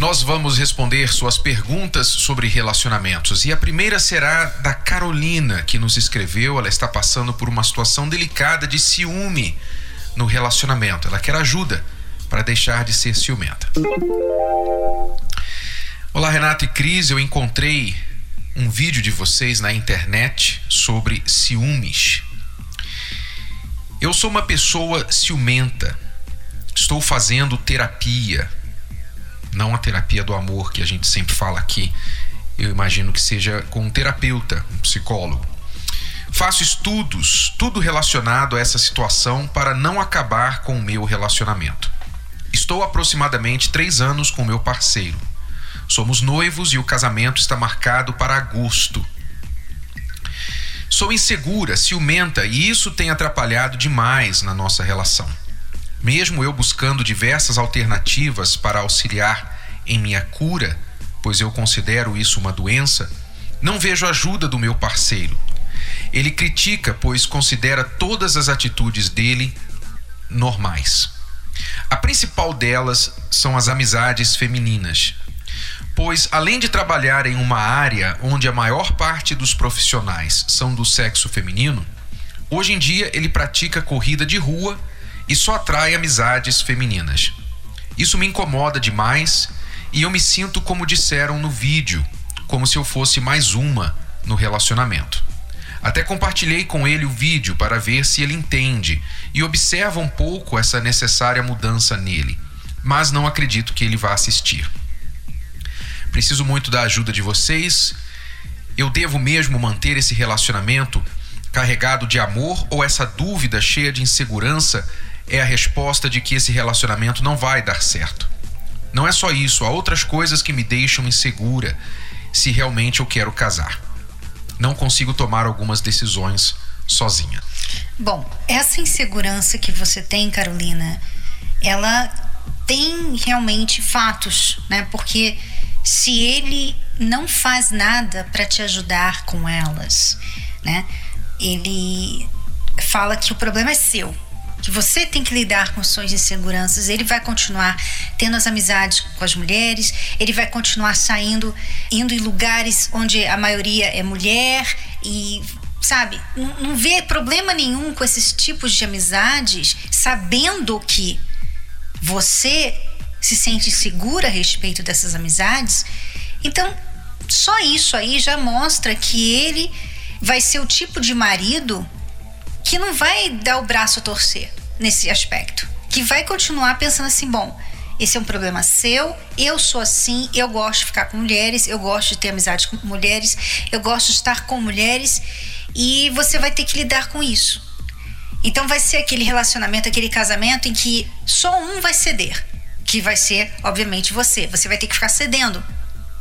Nós vamos responder suas perguntas sobre relacionamentos. E a primeira será da Carolina, que nos escreveu. Ela está passando por uma situação delicada de ciúme no relacionamento. Ela quer ajuda para deixar de ser ciumenta. Olá, Renato e Cris. Eu encontrei um vídeo de vocês na internet sobre ciúmes. Eu sou uma pessoa ciumenta. Estou fazendo terapia. Não a terapia do amor que a gente sempre fala aqui. Eu imagino que seja com um terapeuta, um psicólogo. Faço estudos, tudo relacionado a essa situação para não acabar com o meu relacionamento. Estou aproximadamente três anos com meu parceiro. Somos noivos e o casamento está marcado para agosto. Sou insegura, ciumenta e isso tem atrapalhado demais na nossa relação. Mesmo eu buscando diversas alternativas para auxiliar em minha cura, pois eu considero isso uma doença, não vejo ajuda do meu parceiro. Ele critica, pois considera todas as atitudes dele normais. A principal delas são as amizades femininas, pois além de trabalhar em uma área onde a maior parte dos profissionais são do sexo feminino, hoje em dia ele pratica corrida de rua e só atrai amizades femininas. Isso me incomoda demais e eu me sinto como disseram no vídeo, como se eu fosse mais uma no relacionamento. Até compartilhei com ele o vídeo para ver se ele entende e observa um pouco essa necessária mudança nele, mas não acredito que ele vá assistir. Preciso muito da ajuda de vocês. Eu devo mesmo manter esse relacionamento carregado de amor ou essa dúvida cheia de insegurança é a resposta de que esse relacionamento não vai dar certo? Não é só isso, há outras coisas que me deixam insegura se realmente eu quero casar. Não consigo tomar algumas decisões sozinha. Bom, essa insegurança que você tem, Carolina, ela tem realmente fatos, né? Porque se ele não faz nada para te ajudar com elas, né? Ele fala que o problema é seu, que você tem que lidar com suas inseguranças. Ele vai continuar tendo as amizades com as mulheres, ele vai continuar saindo, indo em lugares onde a maioria é mulher e sabe, não, não vê problema nenhum com esses tipos de amizades, sabendo que você se sente segura a respeito dessas amizades, então só isso aí já mostra que ele vai ser o tipo de marido que não vai dar o braço a torcer nesse aspecto, que vai continuar pensando assim, bom, esse é um problema seu, eu sou assim, eu gosto de ficar com mulheres, eu gosto de ter amizade com mulheres, eu gosto de estar com mulheres e você vai ter que lidar com isso. Então vai ser aquele relacionamento, aquele casamento em que só um vai ceder que vai ser, obviamente, você. Você vai ter que ficar cedendo.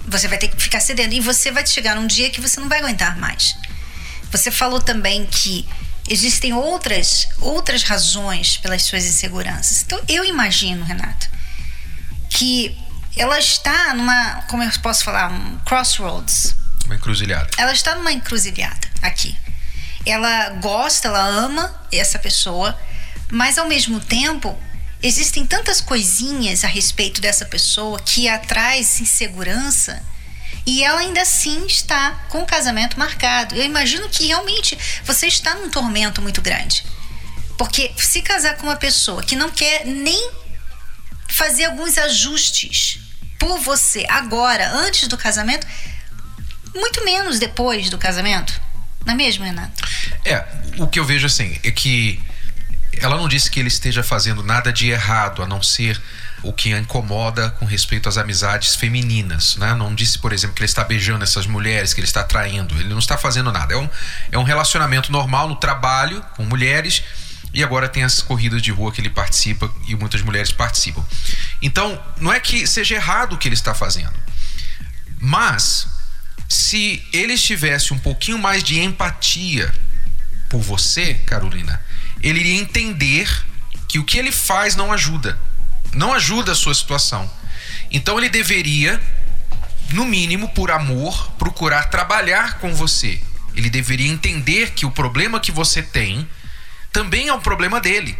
Você vai ter que ficar cedendo. E você vai chegar num dia que você não vai aguentar mais. Você falou também que existem outras, outras razões pelas suas inseguranças. Então, eu imagino, Renato, que ela está numa, como eu posso falar, um crossroads. Uma encruzilhada. Ela está numa encruzilhada aqui. Ela gosta, ela ama essa pessoa, mas ao mesmo tempo existem tantas coisinhas a respeito dessa pessoa que a traz insegurança e ela ainda assim está com o casamento marcado. Eu imagino que realmente você está num tormento muito grande. Porque se casar com uma pessoa que não quer nem fazer alguns ajustes por você agora, antes do casamento, muito menos depois do casamento. Não é mesmo, Renato? É, o que eu vejo assim é que ela não disse que ele esteja fazendo nada de errado, a não ser o que incomoda com respeito às amizades femininas, né? Não disse, por exemplo, que ele está beijando essas mulheres, que ele está traindo. Ele não está fazendo nada. É um, é um relacionamento normal no trabalho com mulheres e agora tem as corridas de rua que ele participa e muitas mulheres participam. Então, não é que seja errado o que ele está fazendo, mas Se ele tivesse um pouquinho mais de empatia por você, Carolina, ele iria entender que o que ele faz não ajuda. Não ajuda a sua situação. Então ele deveria, no mínimo por amor, procurar trabalhar com você. Ele deveria entender que o problema que você tem também é um problema dele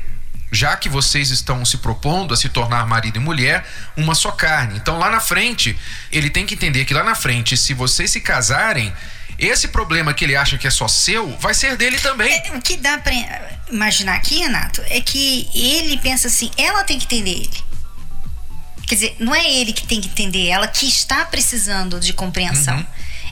já que vocês estão se propondo a se tornar marido e mulher, uma só carne. Então lá na frente, ele tem que entender que lá na frente, se vocês se casarem, esse problema que ele acha que é só seu, vai ser dele também. É, o que dá para imaginar aqui, Renato, é que ele pensa assim: ela tem que entender ele. Quer dizer, não é ele que tem que entender ela que está precisando de compreensão. Uhum.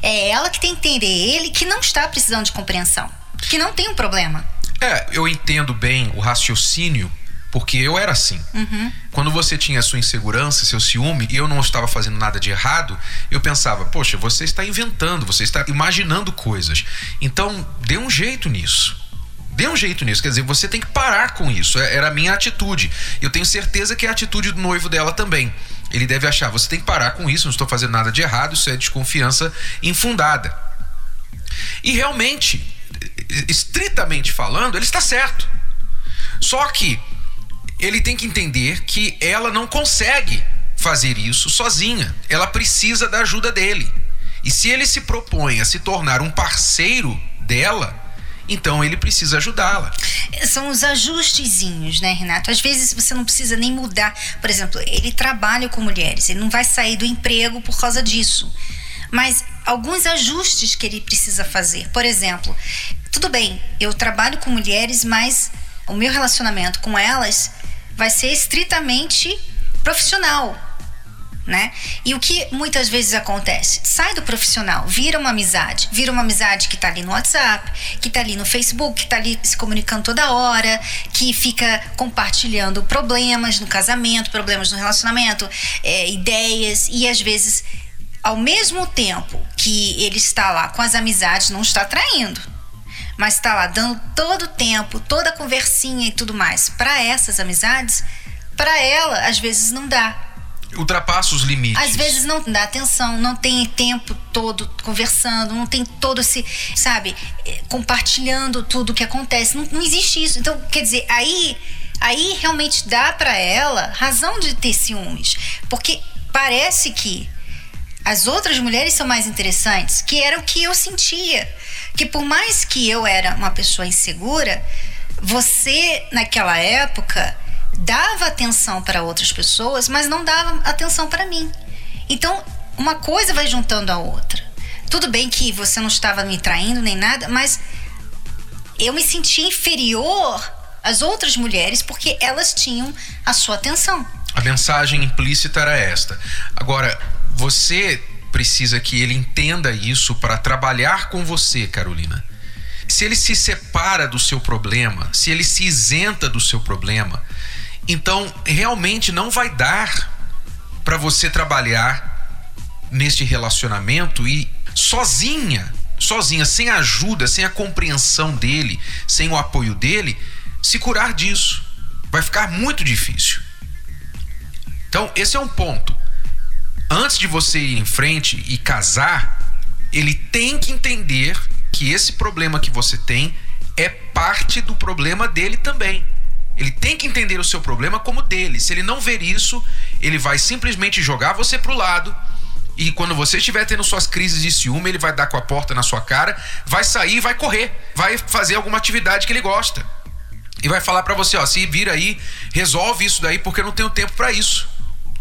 É ela que tem que entender ele que não está precisando de compreensão. Que não tem um problema. É, eu entendo bem o raciocínio, porque eu era assim. Uhum. Quando você tinha sua insegurança, seu ciúme, e eu não estava fazendo nada de errado, eu pensava, poxa, você está inventando, você está imaginando coisas. Então, dê um jeito nisso. Dê um jeito nisso, quer dizer, você tem que parar com isso. É, era a minha atitude. Eu tenho certeza que é a atitude do noivo dela também. Ele deve achar, você tem que parar com isso, não estou fazendo nada de errado, isso é desconfiança infundada. E realmente, estritamente falando, ele está certo. Só que ele tem que entender que ela não consegue fazer isso sozinha. Ela precisa da ajuda dele. E se ele se propõe a se tornar um parceiro dela, então ele precisa ajudá-la. São os ajustezinhos, né, Renato? Às vezes você não precisa nem mudar. Por exemplo, ele trabalha com mulheres, ele não vai sair do emprego por causa disso. Mas alguns ajustes que ele precisa fazer. Por exemplo, tudo bem, eu trabalho com mulheres, mas o meu relacionamento com elas vai ser estritamente profissional, né? E o que muitas vezes acontece? Sai do profissional, vira uma amizade, vira uma amizade que tá ali no WhatsApp, que tá ali no Facebook, que tá ali se comunicando toda hora, que fica compartilhando problemas no casamento, problemas no relacionamento, é, ideias e às vezes ao mesmo tempo que ele está lá com as amizades, não está traindo, mas está lá dando todo o tempo, toda a conversinha e tudo mais para essas amizades, para ela às vezes não dá. Ultrapassa os limites. Às vezes não dá atenção, não tem tempo todo conversando, não tem todo esse, sabe, eh, compartilhando tudo o que acontece. Não, não existe isso. Então, quer dizer, aí, aí realmente dá para ela razão de ter ciúmes, porque parece que as outras mulheres são mais interessantes, que era o que eu sentia. Que por mais que eu era uma pessoa insegura, você naquela época dava atenção para outras pessoas, mas não dava atenção para mim. Então, uma coisa vai juntando a outra. Tudo bem que você não estava me traindo nem nada, mas eu me sentia inferior às outras mulheres porque elas tinham a sua atenção. A mensagem implícita era esta. Agora, você precisa que ele entenda isso para trabalhar com você, Carolina. Se ele se separa do seu problema, se ele se isenta do seu problema, então realmente não vai dar para você trabalhar neste relacionamento e sozinha, sozinha, sem ajuda, sem a compreensão dele, sem o apoio dele, se curar disso. Vai ficar muito difícil. Então, esse é um ponto antes de você ir em frente e casar, ele tem que entender que esse problema que você tem é parte do problema dele também. Ele tem que entender o seu problema como dele. Se ele não ver isso, ele vai simplesmente jogar você pro lado. E quando você estiver tendo suas crises de ciúme, ele vai dar com a porta na sua cara, vai sair, vai correr, vai fazer alguma atividade que ele gosta. E vai falar para você, ó, se vira aí, resolve isso daí porque eu não tenho tempo para isso.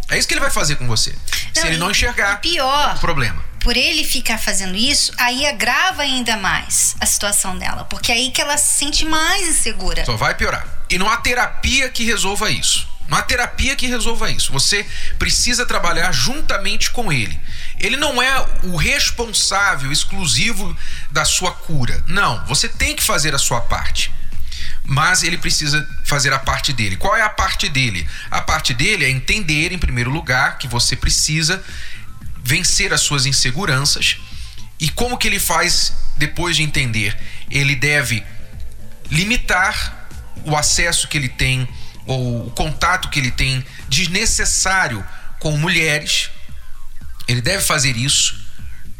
É isso que ele vai fazer com você. Não, se ele não enxergar pior, o problema. Por ele ficar fazendo isso, aí agrava ainda mais a situação dela. Porque é aí que ela se sente mais insegura. Só vai piorar. E não há terapia que resolva isso. Não há terapia que resolva isso. Você precisa trabalhar juntamente com ele. Ele não é o responsável exclusivo da sua cura. Não, você tem que fazer a sua parte mas ele precisa fazer a parte dele. Qual é a parte dele? A parte dele é entender, em primeiro lugar, que você precisa vencer as suas inseguranças. E como que ele faz depois de entender? Ele deve limitar o acesso que ele tem ou o contato que ele tem desnecessário com mulheres. Ele deve fazer isso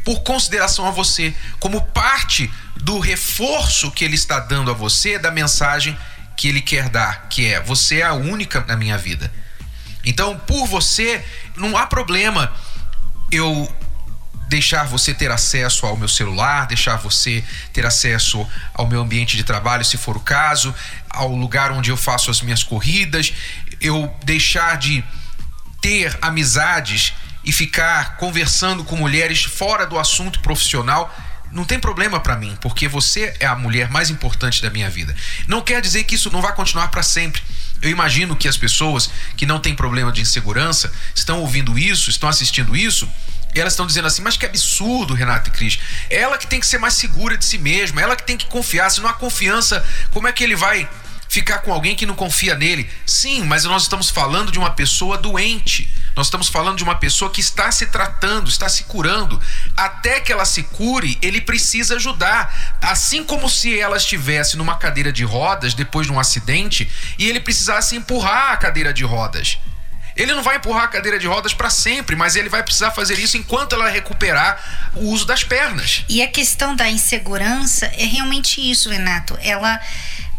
por consideração a você, como parte do reforço que ele está dando a você da mensagem que ele quer dar, que é você é a única na minha vida. Então, por você, não há problema eu deixar você ter acesso ao meu celular, deixar você ter acesso ao meu ambiente de trabalho, se for o caso, ao lugar onde eu faço as minhas corridas, eu deixar de ter amizades e ficar conversando com mulheres fora do assunto profissional não tem problema para mim, porque você é a mulher mais importante da minha vida. Não quer dizer que isso não vai continuar para sempre. Eu imagino que as pessoas que não têm problema de insegurança estão ouvindo isso, estão assistindo isso, e elas estão dizendo assim: mas que absurdo, Renato e Cris. Ela que tem que ser mais segura de si mesma, ela que tem que confiar. Se não há confiança, como é que ele vai ficar com alguém que não confia nele? Sim, mas nós estamos falando de uma pessoa doente. Nós estamos falando de uma pessoa que está se tratando, está se curando. Até que ela se cure, ele precisa ajudar. Assim como se ela estivesse numa cadeira de rodas depois de um acidente e ele precisasse empurrar a cadeira de rodas. Ele não vai empurrar a cadeira de rodas para sempre, mas ele vai precisar fazer isso enquanto ela recuperar o uso das pernas. E a questão da insegurança é realmente isso, Renato. Ela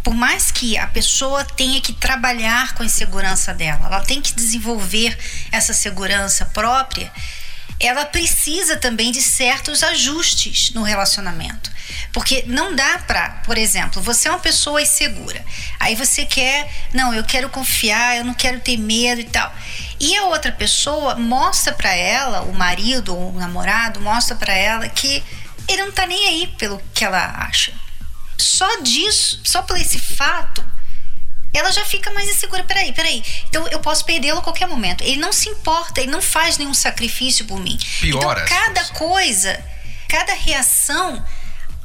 por mais que a pessoa tenha que trabalhar com a insegurança dela, ela tem que desenvolver essa segurança própria, ela precisa também de certos ajustes no relacionamento. Porque não dá para, por exemplo, você é uma pessoa insegura. Aí você quer, não, eu quero confiar, eu não quero ter medo e tal. E a outra pessoa mostra para ela, o marido ou o namorado mostra para ela que ele não tá nem aí pelo que ela acha só disso, só por esse fato, ela já fica mais insegura. Peraí, peraí. Então eu posso perdê-lo a qualquer momento. Ele não se importa, ele não faz nenhum sacrifício por mim. Piora então cada coisa, cada reação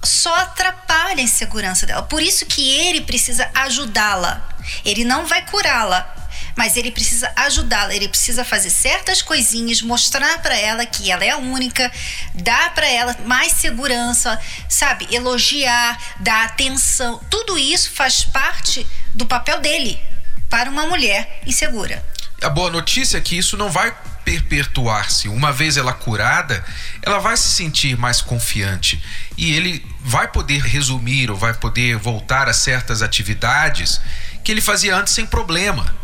só atrapalha a insegurança dela. Por isso que ele precisa ajudá-la. Ele não vai curá-la, mas ele precisa ajudá-la, ele precisa fazer certas coisinhas, mostrar para ela que ela é a única, dar para ela mais segurança, sabe? Elogiar, dar atenção. Tudo isso faz parte do papel dele para uma mulher insegura. A boa notícia é que isso não vai perpetuar-se. Uma vez ela curada, ela vai se sentir mais confiante e ele vai poder resumir ou vai poder voltar a certas atividades que ele fazia antes sem problema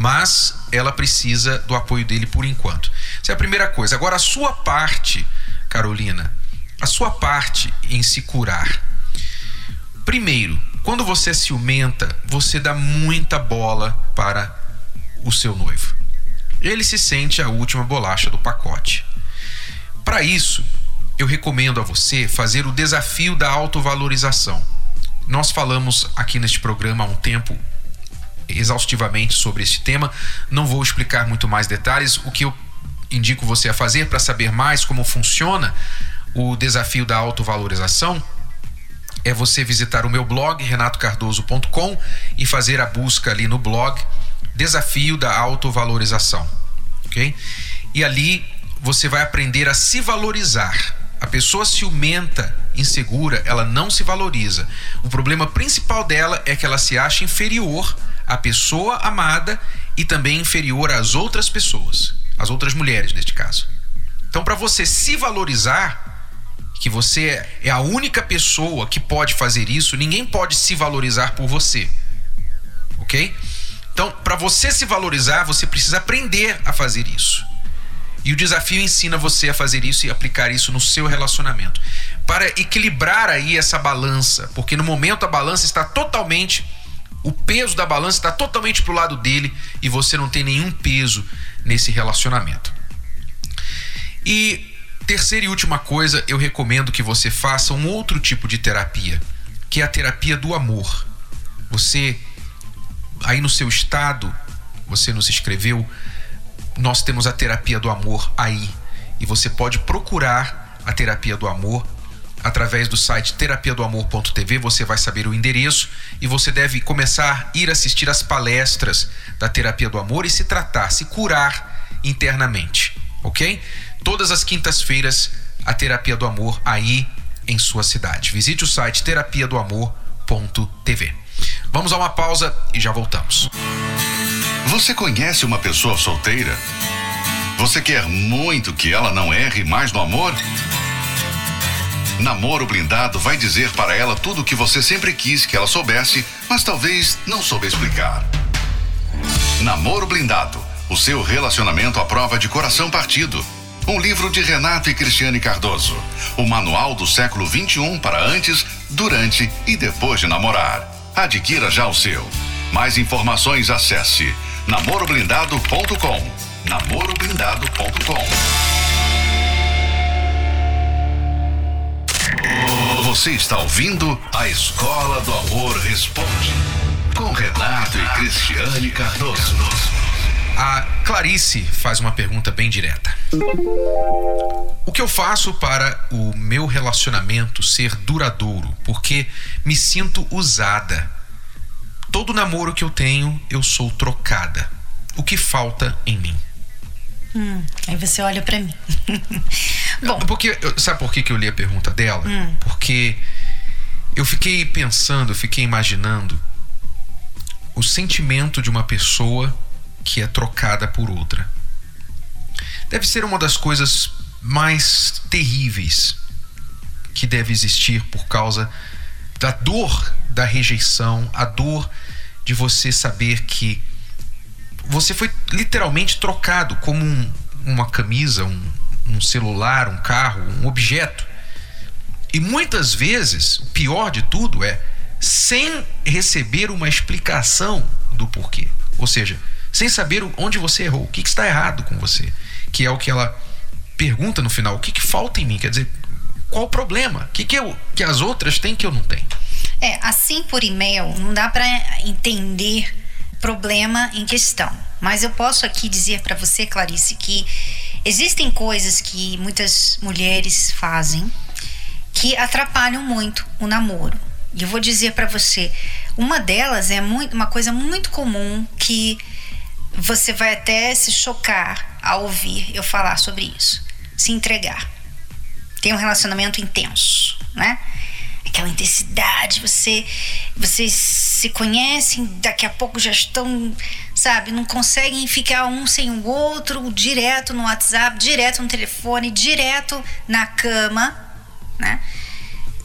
mas ela precisa do apoio dele por enquanto. Essa é a primeira coisa. Agora, a sua parte, Carolina, a sua parte em se curar. Primeiro, quando você ciumenta, você dá muita bola para o seu noivo. Ele se sente a última bolacha do pacote. Para isso, eu recomendo a você fazer o desafio da autovalorização. Nós falamos aqui neste programa há um tempo exaustivamente sobre este tema. Não vou explicar muito mais detalhes. O que eu indico você a fazer para saber mais como funciona o desafio da autovalorização é você visitar o meu blog renatocardoso.com e fazer a busca ali no blog Desafio da Autovalorização, ok? E ali você vai aprender a se valorizar. A pessoa ciumenta, insegura, ela não se valoriza. O problema principal dela é que ela se acha inferior a pessoa amada e também inferior às outras pessoas, às outras mulheres neste caso. Então, para você se valorizar, que você é a única pessoa que pode fazer isso, ninguém pode se valorizar por você. Ok? Então, para você se valorizar, você precisa aprender a fazer isso. E o desafio ensina você a fazer isso e aplicar isso no seu relacionamento. Para equilibrar aí essa balança, porque no momento a balança está totalmente o peso da balança está totalmente pro lado dele e você não tem nenhum peso nesse relacionamento. E terceira e última coisa, eu recomendo que você faça um outro tipo de terapia, que é a terapia do amor. Você aí no seu estado, você nos escreveu, nós temos a terapia do amor aí e você pode procurar a terapia do amor através do site terapiadoamor.tv, você vai saber o endereço e você deve começar a ir assistir as palestras da terapia do amor e se tratar, se curar internamente, ok? Todas as quintas-feiras, a terapia do amor aí em sua cidade. Visite o site terapiadoamor.tv. Vamos a uma pausa e já voltamos. Você conhece uma pessoa solteira? Você quer muito que ela não erre mais no amor? Namoro Blindado vai dizer para ela tudo o que você sempre quis que ela soubesse, mas talvez não soube explicar. Namoro Blindado o seu relacionamento à prova de coração partido. Um livro de Renato e Cristiane Cardoso. O manual do século 21 para antes, durante e depois de namorar. Adquira já o seu. Mais informações acesse namoroblindado.com. namoroblindado.com. Você está ouvindo a Escola do Amor Responde com Renato e Cristiane Cardoso. A Clarice faz uma pergunta bem direta. O que eu faço para o meu relacionamento ser duradouro? Porque me sinto usada. Todo namoro que eu tenho, eu sou trocada. O que falta em mim? Hum, aí você olha para mim. Bom, porque sabe por que, que eu li a pergunta dela? Hum. Porque eu fiquei pensando, eu fiquei imaginando o sentimento de uma pessoa que é trocada por outra. Deve ser uma das coisas mais terríveis que deve existir por causa da dor da rejeição, a dor de você saber que você foi literalmente trocado como um, uma camisa, um, um celular, um carro, um objeto. E muitas vezes, o pior de tudo é sem receber uma explicação do porquê. Ou seja, sem saber onde você errou, o que, está errado com você, que é o que ela pergunta no final, o que, que falta em mim, quer dizer, qual o problema, o que, que, eu, que as outras têm que eu não tenho. É, assim por e-mail não dá para entender problema em questão, mas eu posso aqui dizer para você, Clarice, que existem coisas que muitas mulheres fazem que atrapalham muito o namoro. E eu vou dizer para você, uma delas é muito, uma coisa muito comum que você vai até se chocar ao ouvir eu falar sobre isso. Se entregar. Tem um relacionamento intenso, né? Aquela intensidade, você vocês se conhecem, daqui a pouco já estão, sabe, não conseguem ficar um sem o outro, direto no WhatsApp, direto no telefone, direto na cama, né?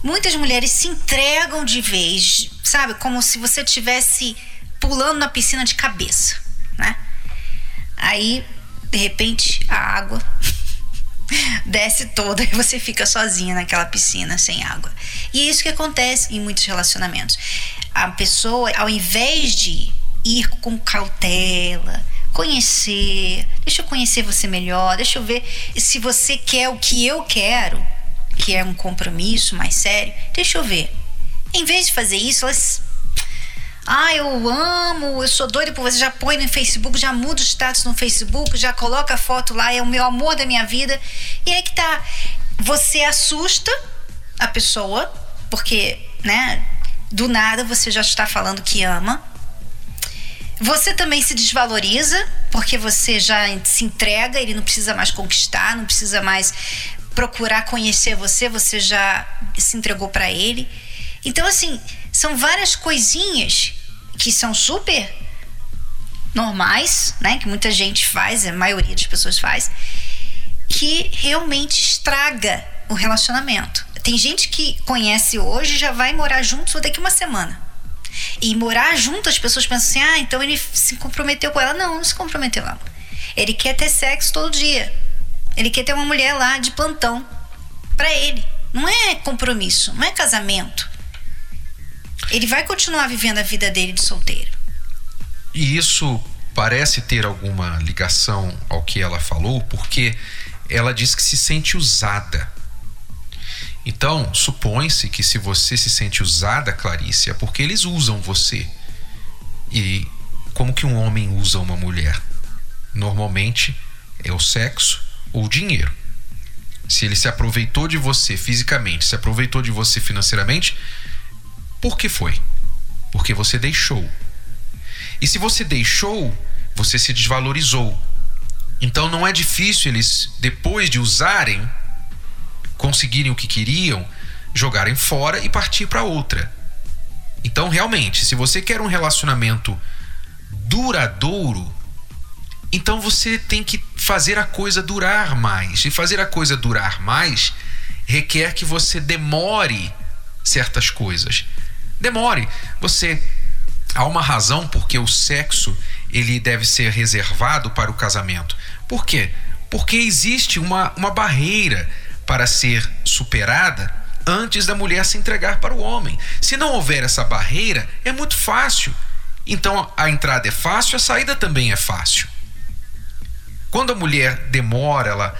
Muitas mulheres se entregam de vez, sabe, como se você tivesse pulando na piscina de cabeça né? Aí, de repente, a água desce toda e você fica sozinha naquela piscina sem água. E é isso que acontece em muitos relacionamentos. A pessoa, ao invés de ir com cautela, conhecer, deixa eu conhecer você melhor, deixa eu ver se você quer o que eu quero, que é um compromisso mais sério, deixa eu ver. Em vez de fazer isso, elas ah, eu amo, eu sou doida por você. Já põe no Facebook, já muda o status no Facebook, já coloca a foto lá, é o meu amor da minha vida. E aí que tá. Você assusta a pessoa, porque, né, do nada você já está falando que ama. Você também se desvaloriza, porque você já se entrega, ele não precisa mais conquistar, não precisa mais procurar conhecer você, você já se entregou para ele. Então, assim, são várias coisinhas que são super normais, né? Que muita gente faz, a maioria das pessoas faz, que realmente estraga o relacionamento. Tem gente que conhece hoje já vai morar juntos daqui uma semana. E morar junto, as pessoas pensam assim: ah, então ele se comprometeu com ela. Não, não se comprometeu não. Ele quer ter sexo todo dia. Ele quer ter uma mulher lá de plantão para ele. Não é compromisso, não é casamento ele vai continuar vivendo a vida dele de solteiro. E isso parece ter alguma ligação ao que ela falou, porque ela diz que se sente usada. Então, supõe-se que se você se sente usada, Clarice, é porque eles usam você. E como que um homem usa uma mulher? Normalmente é o sexo ou o dinheiro. Se ele se aproveitou de você fisicamente, se aproveitou de você financeiramente, por que foi? Porque você deixou. E se você deixou, você se desvalorizou. Então não é difícil eles, depois de usarem, conseguirem o que queriam, jogarem fora e partir para outra. Então, realmente, se você quer um relacionamento duradouro, então você tem que fazer a coisa durar mais. E fazer a coisa durar mais requer que você demore certas coisas. Demore. Você há uma razão porque o sexo ele deve ser reservado para o casamento. Por quê? Porque existe uma, uma barreira para ser superada antes da mulher se entregar para o homem. Se não houver essa barreira, é muito fácil. Então a entrada é fácil, a saída também é fácil. Quando a mulher demora, ela,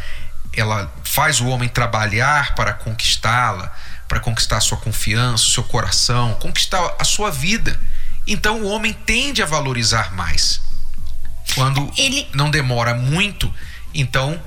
ela faz o homem trabalhar para conquistá-la, para conquistar a sua confiança, o seu coração, conquistar a sua vida. Então o homem tende a valorizar mais. Quando Ele... não demora muito, então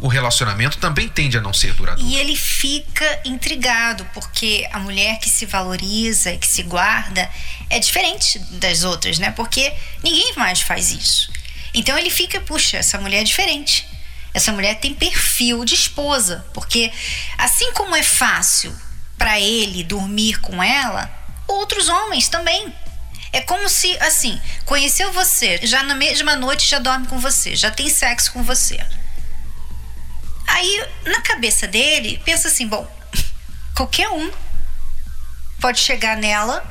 o relacionamento também tende a não ser duradouro. E ele fica intrigado, porque a mulher que se valoriza e que se guarda é diferente das outras, né? Porque ninguém mais faz isso. Então ele fica, puxa, essa mulher é diferente. Essa mulher tem perfil de esposa, porque assim como é fácil para ele dormir com ela, outros homens também. É como se, assim, conheceu você, já na mesma noite já dorme com você, já tem sexo com você. Aí, na cabeça dele, pensa assim: bom, qualquer um pode chegar nela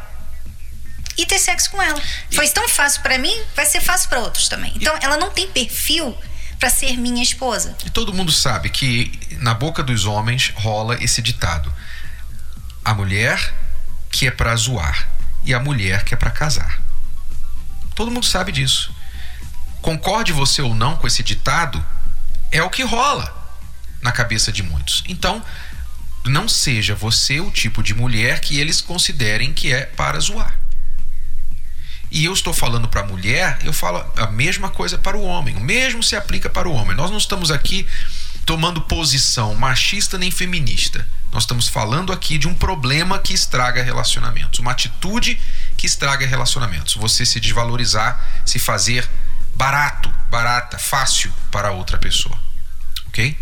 e ter sexo com ela. Foi tão fácil para mim, vai ser fácil para outros também. Então, ela não tem perfil para ser minha esposa. E todo mundo sabe que na boca dos homens rola esse ditado: a mulher que é para zoar e a mulher que é para casar. Todo mundo sabe disso. Concorde você ou não com esse ditado, é o que rola na cabeça de muitos. Então, não seja você o tipo de mulher que eles considerem que é para zoar. E eu estou falando para a mulher, eu falo a mesma coisa para o homem. O mesmo se aplica para o homem. Nós não estamos aqui tomando posição machista nem feminista. Nós estamos falando aqui de um problema que estraga relacionamentos, uma atitude que estraga relacionamentos. Você se desvalorizar, se fazer barato, barata, fácil para outra pessoa. Ok?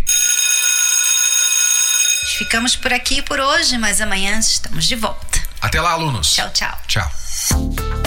Ficamos por aqui por hoje, mas amanhã estamos de volta. Até lá, alunos. Tchau, tchau. Tchau.